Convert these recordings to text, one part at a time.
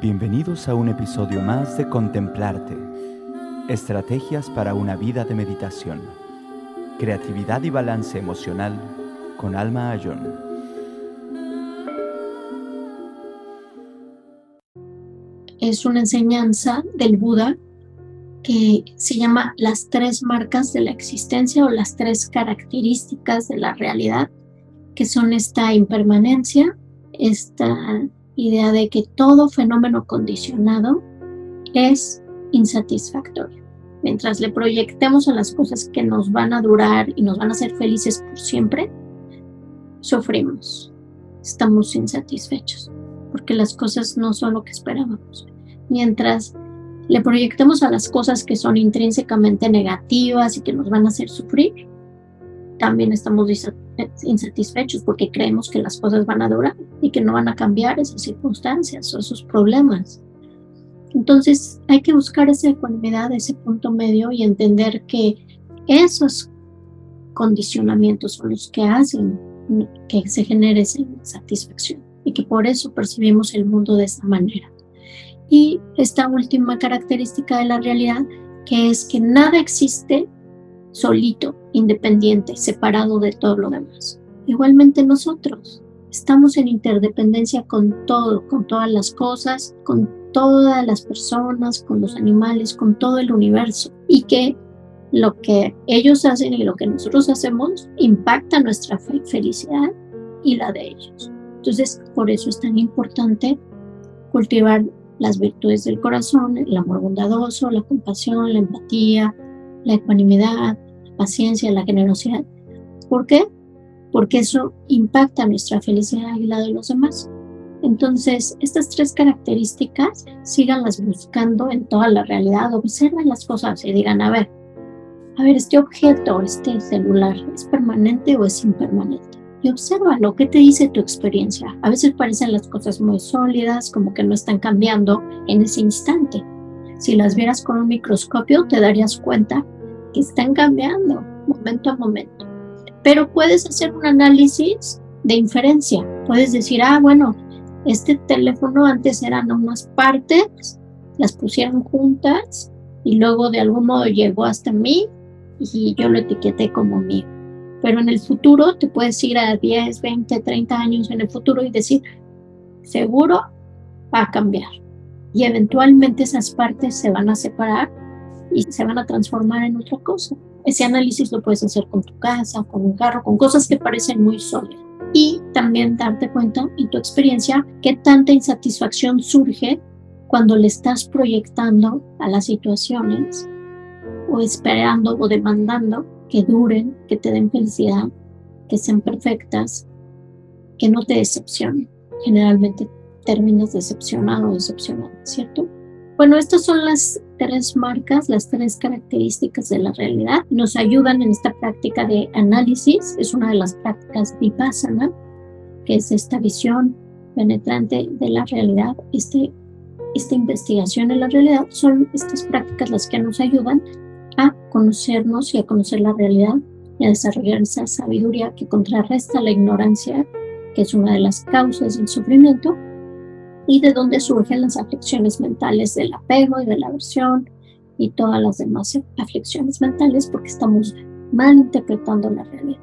Bienvenidos a un episodio más de Contemplarte. Estrategias para una vida de meditación. Creatividad y balance emocional con Alma Ayón. Es una enseñanza del Buda que se llama las tres marcas de la existencia o las tres características de la realidad, que son esta impermanencia, esta idea de que todo fenómeno condicionado es insatisfactorio. Mientras le proyectemos a las cosas que nos van a durar y nos van a hacer felices por siempre, sufrimos, estamos insatisfechos, porque las cosas no son lo que esperábamos. Mientras le proyectemos a las cosas que son intrínsecamente negativas y que nos van a hacer sufrir, también estamos insatisfechos porque creemos que las cosas van a durar y que no van a cambiar esas circunstancias o esos problemas. Entonces hay que buscar esa ecuanimidad, ese punto medio y entender que esos condicionamientos son los que hacen que se genere esa insatisfacción y que por eso percibimos el mundo de esta manera. Y esta última característica de la realidad, que es que nada existe solito, independiente, separado de todo lo demás. Igualmente nosotros estamos en interdependencia con todo, con todas las cosas, con todas las personas, con los animales, con todo el universo. Y que lo que ellos hacen y lo que nosotros hacemos impacta nuestra felicidad y la de ellos. Entonces, por eso es tan importante cultivar las virtudes del corazón, el amor bondadoso, la compasión, la empatía, la ecuanimidad, paciencia, la generosidad. ¿Por qué? Porque eso impacta nuestra felicidad y la de los demás. Entonces, estas tres características, síganlas buscando en toda la realidad, observen las cosas y digan, a ver, a ver, este objeto, este celular, ¿es permanente o es impermanente? Y observa lo que te dice tu experiencia. A veces parecen las cosas muy sólidas, como que no están cambiando en ese instante. Si las vieras con un microscopio, te darías cuenta que están cambiando momento a momento. Pero puedes hacer un análisis de inferencia. Puedes decir, ah, bueno, este teléfono antes eran unas partes, las pusieron juntas y luego de algún modo llegó hasta mí y yo lo etiqueté como mío. Pero en el futuro te puedes ir a 10, 20, 30 años en el futuro y decir, seguro va a cambiar. Y eventualmente esas partes se van a separar y se van a transformar en otra cosa. Ese análisis lo puedes hacer con tu casa, con un carro, con cosas que parecen muy sólidas. Y también darte cuenta en tu experiencia qué tanta insatisfacción surge cuando le estás proyectando a las situaciones o esperando o demandando que duren, que te den felicidad, que sean perfectas, que no te decepcionen. Generalmente terminas decepcionado o decepcionado, ¿cierto? Bueno, estas son las tres marcas, las tres características de la realidad. Nos ayudan en esta práctica de análisis. Es una de las prácticas vipassana, que es esta visión penetrante de la realidad, este, esta investigación en la realidad. Son estas prácticas las que nos ayudan a conocernos y a conocer la realidad y a desarrollar esa sabiduría que contrarresta la ignorancia, que es una de las causas del sufrimiento y de dónde surgen las aflicciones mentales del apego y de la aversión y todas las demás aflicciones mentales porque estamos mal interpretando la realidad.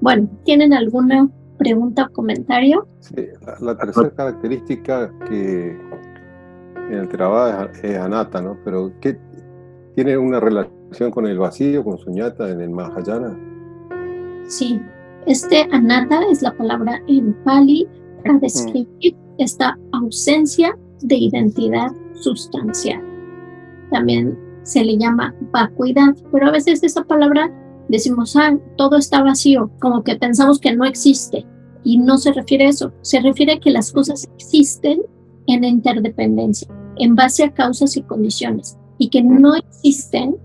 Bueno, ¿tienen alguna pregunta o comentario? Sí, la, tercera característica que en el trabajo es, anata, ¿no? Pero ¿qué tiene una relación con el vacío, con suñata en el Mahayana? Sí, este anata es la palabra en Pali para mm. describir esta ausencia de identidad sustancial. También se le llama vacuidad, pero a veces esa palabra decimos, ah, todo está vacío, como que pensamos que no existe. Y no se refiere a eso, se refiere a que las cosas existen en interdependencia, en base a causas y condiciones, y que no existen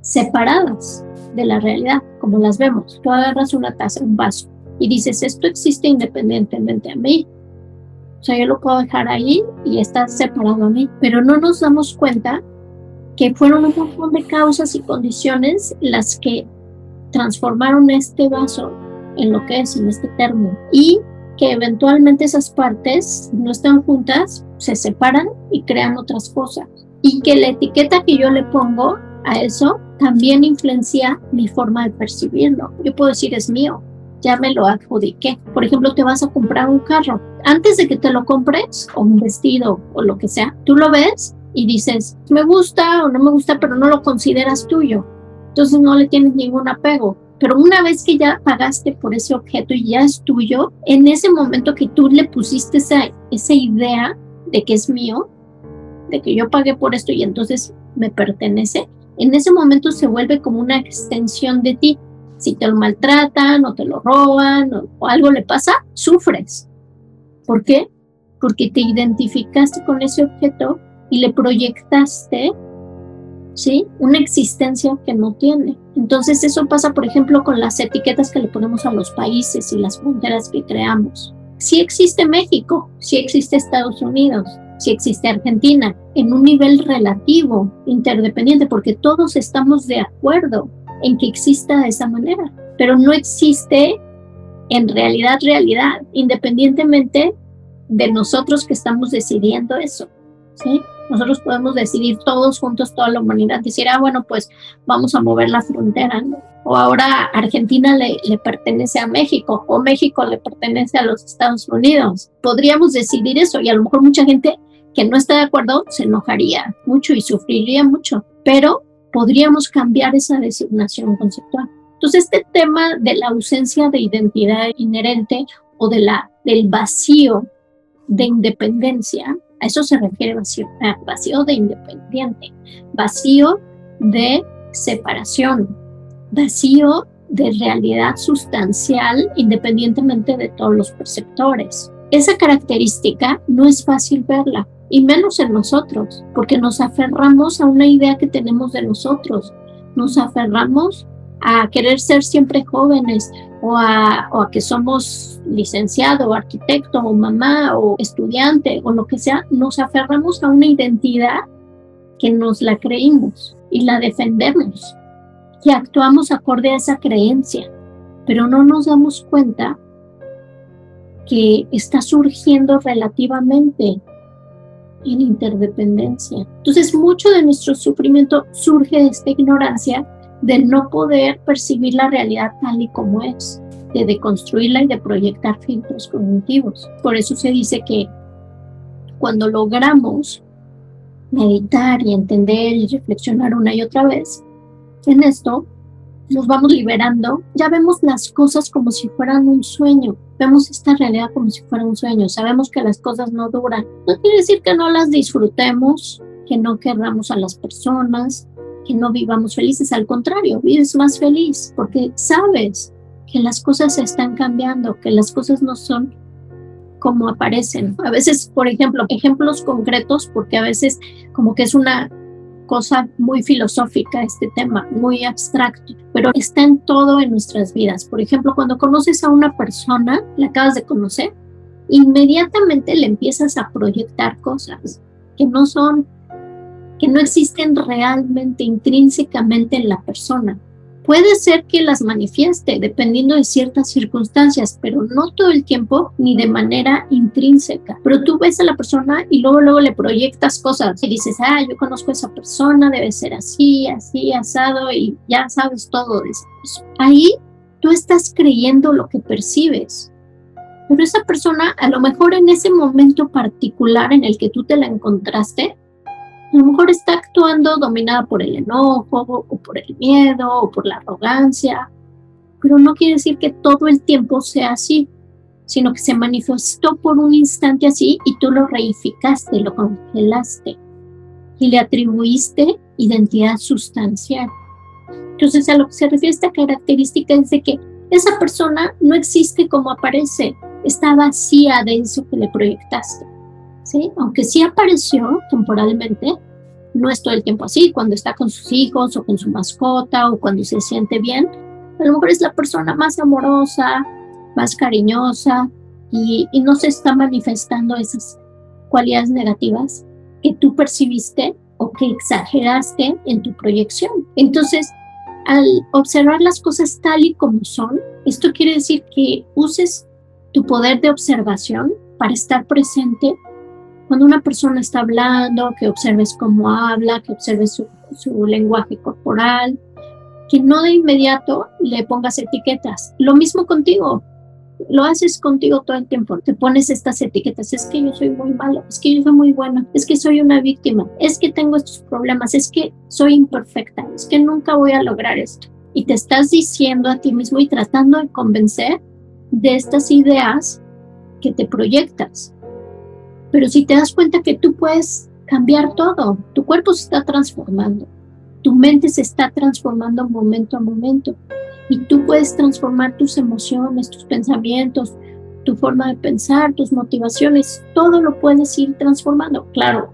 separadas de la realidad, como las vemos. Tú agarras una taza, un vaso, y dices, esto existe independientemente a mí, o sea, yo lo puedo dejar ahí y está separado a mí, pero no nos damos cuenta que fueron un montón de causas y condiciones las que transformaron este vaso en lo que es, en este termo, y que eventualmente esas partes no están juntas, se separan y crean otras cosas. Y que la etiqueta que yo le pongo a eso también influencia mi forma de percibirlo. Yo puedo decir es mío, ya me lo adjudiqué. Por ejemplo, te vas a comprar un carro. Antes de que te lo compres, o un vestido, o lo que sea, tú lo ves y dices, me gusta o no me gusta, pero no lo consideras tuyo. Entonces no le tienes ningún apego. Pero una vez que ya pagaste por ese objeto y ya es tuyo, en ese momento que tú le pusiste esa, esa idea de que es mío, de que yo pagué por esto y entonces me pertenece, en ese momento se vuelve como una extensión de ti. Si te lo maltratan o te lo roban o, algo le pasa, sufres. ¿Por qué? Porque te identificaste con ese objeto y le proyectaste, ¿sí? Una existencia que no tiene. Entonces eso pasa, por ejemplo, con las etiquetas que le ponemos a los países y las fronteras que creamos. Sí existe México, sí existe Estados Unidos, sí existe Argentina, en un nivel relativo, interdependiente, porque todos estamos de acuerdo en que exista de esa manera, pero no existe en realidad, realidad, independientemente de nosotros que estamos decidiendo eso. ¿sí? Nosotros podemos decidir todos juntos, toda la humanidad, decir, ah, bueno, pues vamos a mover la frontera, ¿no? O ahora Argentina le, le pertenece a México, o México le pertenece a los Estados Unidos. Podríamos decidir eso y a lo mejor mucha gente que no está de acuerdo se enojaría mucho y sufriría mucho, pero podríamos cambiar esa designación conceptual. Entonces, este tema de la ausencia de identidad inherente o de la, del vacío de independencia, a eso se refiere vacío, vacío de independiente, vacío de separación, vacío de realidad sustancial independientemente de todos los perceptores. Esa característica no es fácil verla y menos en nosotros, porque nos aferramos a una idea que tenemos de nosotros, nos aferramos a querer ser siempre jóvenes o a, que somos licenciado o arquitecto o mamá o estudiante o lo que sea, nos aferramos a una identidad que nos la creímos y la defendemos. Y actuamos acorde a esa creencia, pero no nos damos cuenta que está surgiendo relativamente en interdependencia. Entonces, mucho de nuestro sufrimiento surge de esta ignorancia de no poder percibir la realidad tal y como es, de deconstruirla y de proyectar filtros cognitivos. Por eso se dice que cuando logramos meditar y entender y reflexionar una y otra vez en esto, nos vamos liberando, ya vemos las cosas como si fueran un sueño, vemos esta realidad como si fuera un sueño, sabemos que las cosas no duran. No quiere decir que no las disfrutemos, que no querramos a las personas, que no vivamos felices, al contrario, vives más feliz porque sabes que las cosas se están cambiando, que las cosas no son como aparecen. A veces, por ejemplo, ejemplos concretos, porque a veces como que es una cosa muy filosófica este tema, muy abstracto, pero está en todo en nuestras vidas. Por ejemplo, cuando conoces a una persona, la acabas de conocer, inmediatamente le empiezas a proyectar cosas que no son, que no existen realmente intrínsecamente en la persona. Puede ser que las manifieste dependiendo de ciertas circunstancias, pero no todo el tiempo ni de manera intrínseca. Pero tú ves a la persona y luego luego le proyectas cosas y dices, ah, yo conozco a esa persona, debe ser así, así, asado y ya sabes todo de eso. Ahí tú estás creyendo lo que percibes. Pero esa persona, a lo mejor en ese momento particular en el que tú te la encontraste, a lo mejor está actuando dominada por el enojo o por el miedo o por la arrogancia, pero no quiere decir que todo el tiempo sea así, sino que se manifestó por un instante así y tú lo reificaste, lo congelaste y le atribuiste identidad sustancial. Entonces a lo que se refiere esta característica es de que esa persona no existe como aparece, está vacía de eso que le proyectaste. Aunque sí apareció temporalmente, no es todo el tiempo así, cuando está con sus hijos o con su mascota o cuando se siente bien, a lo mejor es la persona más amorosa, más cariñosa y, y no se está manifestando esas cualidades negativas que tú percibiste o que exageraste en tu proyección. Entonces, al observar las cosas tal y como son, esto quiere decir que uses tu poder de observación para estar presente cuando una persona está hablando, que observes cómo habla, que observes su, lenguaje corporal, que no de inmediato le pongas etiquetas. Lo mismo contigo, lo haces contigo todo el tiempo, te pones estas etiquetas, es que yo soy muy malo, es que yo soy muy bueno, es que soy una víctima, es que tengo estos problemas, es que soy imperfecta, es que nunca voy a lograr esto. Y te estás diciendo a ti mismo y tratando de convencer de estas ideas que te proyectas. Pero si te das cuenta que tú puedes cambiar todo, tu cuerpo se está transformando, tu mente se está transformando momento a momento y tú puedes transformar tus emociones, tus pensamientos, tu forma de pensar, tus motivaciones, todo lo puedes ir transformando. Claro,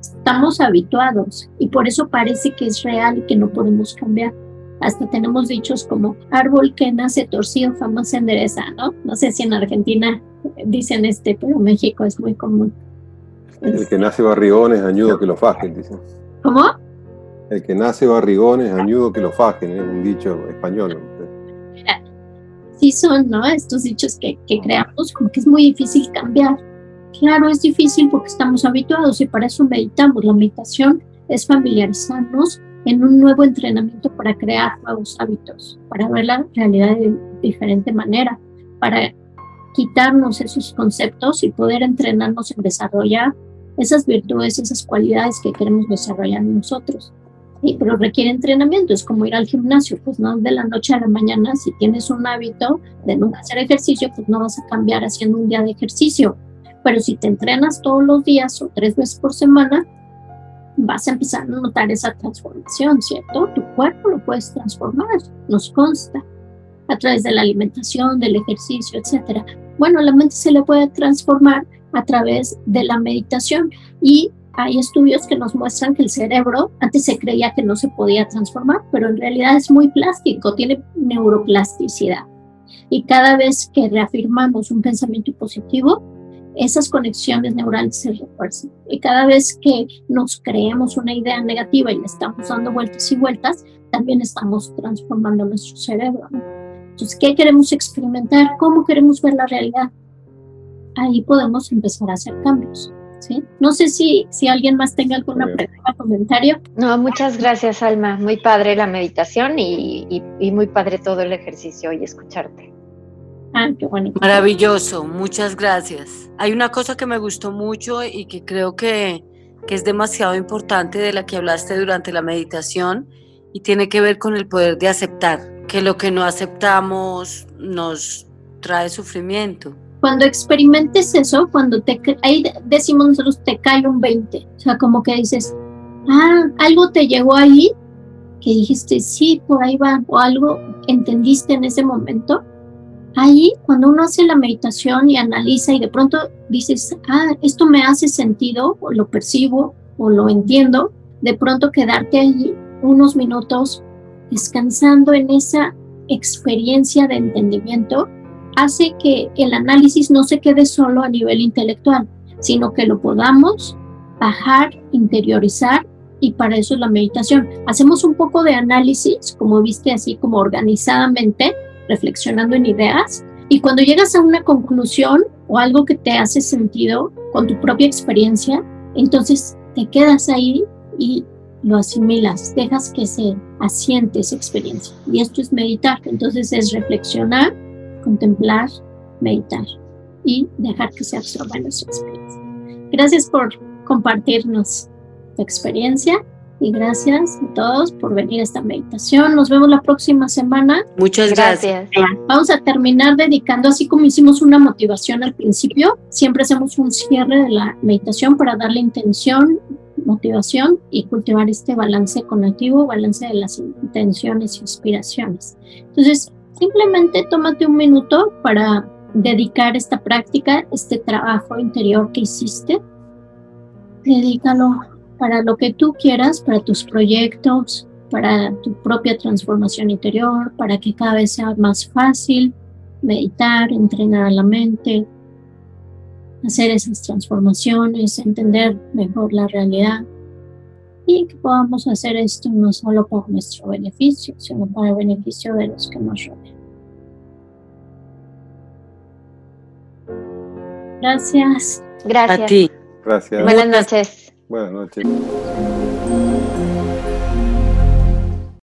estamos habituados y por eso parece que es real y que no podemos cambiar. Hasta tenemos dichos como árbol que nace torcido jamás se endereza, ¿no? No sé si en Argentina dicen este, pero en México es muy común. El que nace barrigón es añudo que lo fajen, dicen. ¿Cómo? El que nace barrigón es añudo que lo fajen, es un dicho español. Sí son, ¿no? Estos dichos que, que creamos, como que es muy difícil cambiar. Claro, es difícil porque estamos habituados y para eso meditamos. La meditación es familiarizarnos en un nuevo entrenamiento para crear nuevos hábitos, para ver la realidad de diferente manera, para quitarnos esos conceptos y poder entrenarnos en desarrollar esas virtudes, esas cualidades que queremos desarrollar nosotros. Pero requiere entrenamiento, es como ir al gimnasio, pues no de la noche a la mañana, si tienes un hábito de nunca hacer ejercicio, pues no vas a cambiar haciendo un día de ejercicio, pero si te entrenas todos los días o tres veces por semana, vas a empezar a notar esa transformación, ¿cierto? Tu cuerpo lo puedes transformar, nos consta, a través de la alimentación, del ejercicio, etcétera. Bueno, la mente se le puede transformar a través de la meditación y hay estudios que nos muestran que el cerebro antes se creía que no se podía transformar, pero en realidad es muy plástico, tiene neuroplasticidad. Y cada vez que reafirmamos un pensamiento positivo, esas conexiones neurales se refuerzan. Y cada vez que nos creemos una idea negativa y le estamos dando vueltas y vueltas, también estamos transformando nuestro cerebro. Entonces, ¿qué queremos experimentar? ¿Cómo queremos ver la realidad? Ahí podemos empezar a hacer cambios. No sé si, si alguien más tenga alguna pregunta o comentario. No, muchas gracias, Alma. Muy padre la meditación y, muy padre todo el ejercicio y escucharte. Ah. Maravilloso, muchas gracias. Hay una cosa que me gustó mucho y que creo que, que es demasiado importante de la que hablaste durante la meditación y tiene que ver con el poder de aceptar, que lo que no aceptamos nos trae sufrimiento cuando experimentes eso, cuando te, ahí decimos nosotros, te cae un 20. O sea, como que dices, ah, algo te llegó ahí, que dijiste, sí, por ahí va, o algo entendiste en ese momento. Ahí, cuando uno hace la meditación y analiza y de pronto dices, ah, esto me hace sentido, o lo percibo, o lo entiendo, de pronto quedarte ahí unos minutos descansando en esa experiencia de entendimiento hace que el análisis no se quede solo a nivel intelectual, sino que lo podamos bajar, interiorizar y para eso es la meditación. Hacemos un poco de análisis, como viste, así como organizadamente, reflexionando en ideas y cuando llegas a una conclusión o algo que te hace sentido con tu propia experiencia, entonces te quedas ahí y lo asimilas, dejas que se asiente esa experiencia. Y esto es meditar, entonces es reflexionar contemplar, meditar y dejar que se absorba nuestra experiencia. Gracias por compartirnos tu experiencia y gracias a todos por venir a esta meditación. Nos vemos la próxima semana. Muchas gracias. Vamos a terminar dedicando, así como hicimos una motivación al principio, siempre hacemos un cierre de la meditación para darle intención, motivación y cultivar este balance conectivo, balance de las intenciones y inspiraciones. Entonces, Simplemente tómate un minuto para dedicar esta práctica, este trabajo interior que hiciste. Dedícalo para lo que tú quieras, para tus proyectos, para tu propia transformación interior, para que cada vez sea más fácil meditar, entrenar a la mente, hacer esas transformaciones, entender mejor la realidad y que podamos hacer esto no solo por nuestro beneficio, sino para el beneficio de los que nos rodean. Gracias. Gracias. A ti. Gracias. Buenas noches. Buenas noches.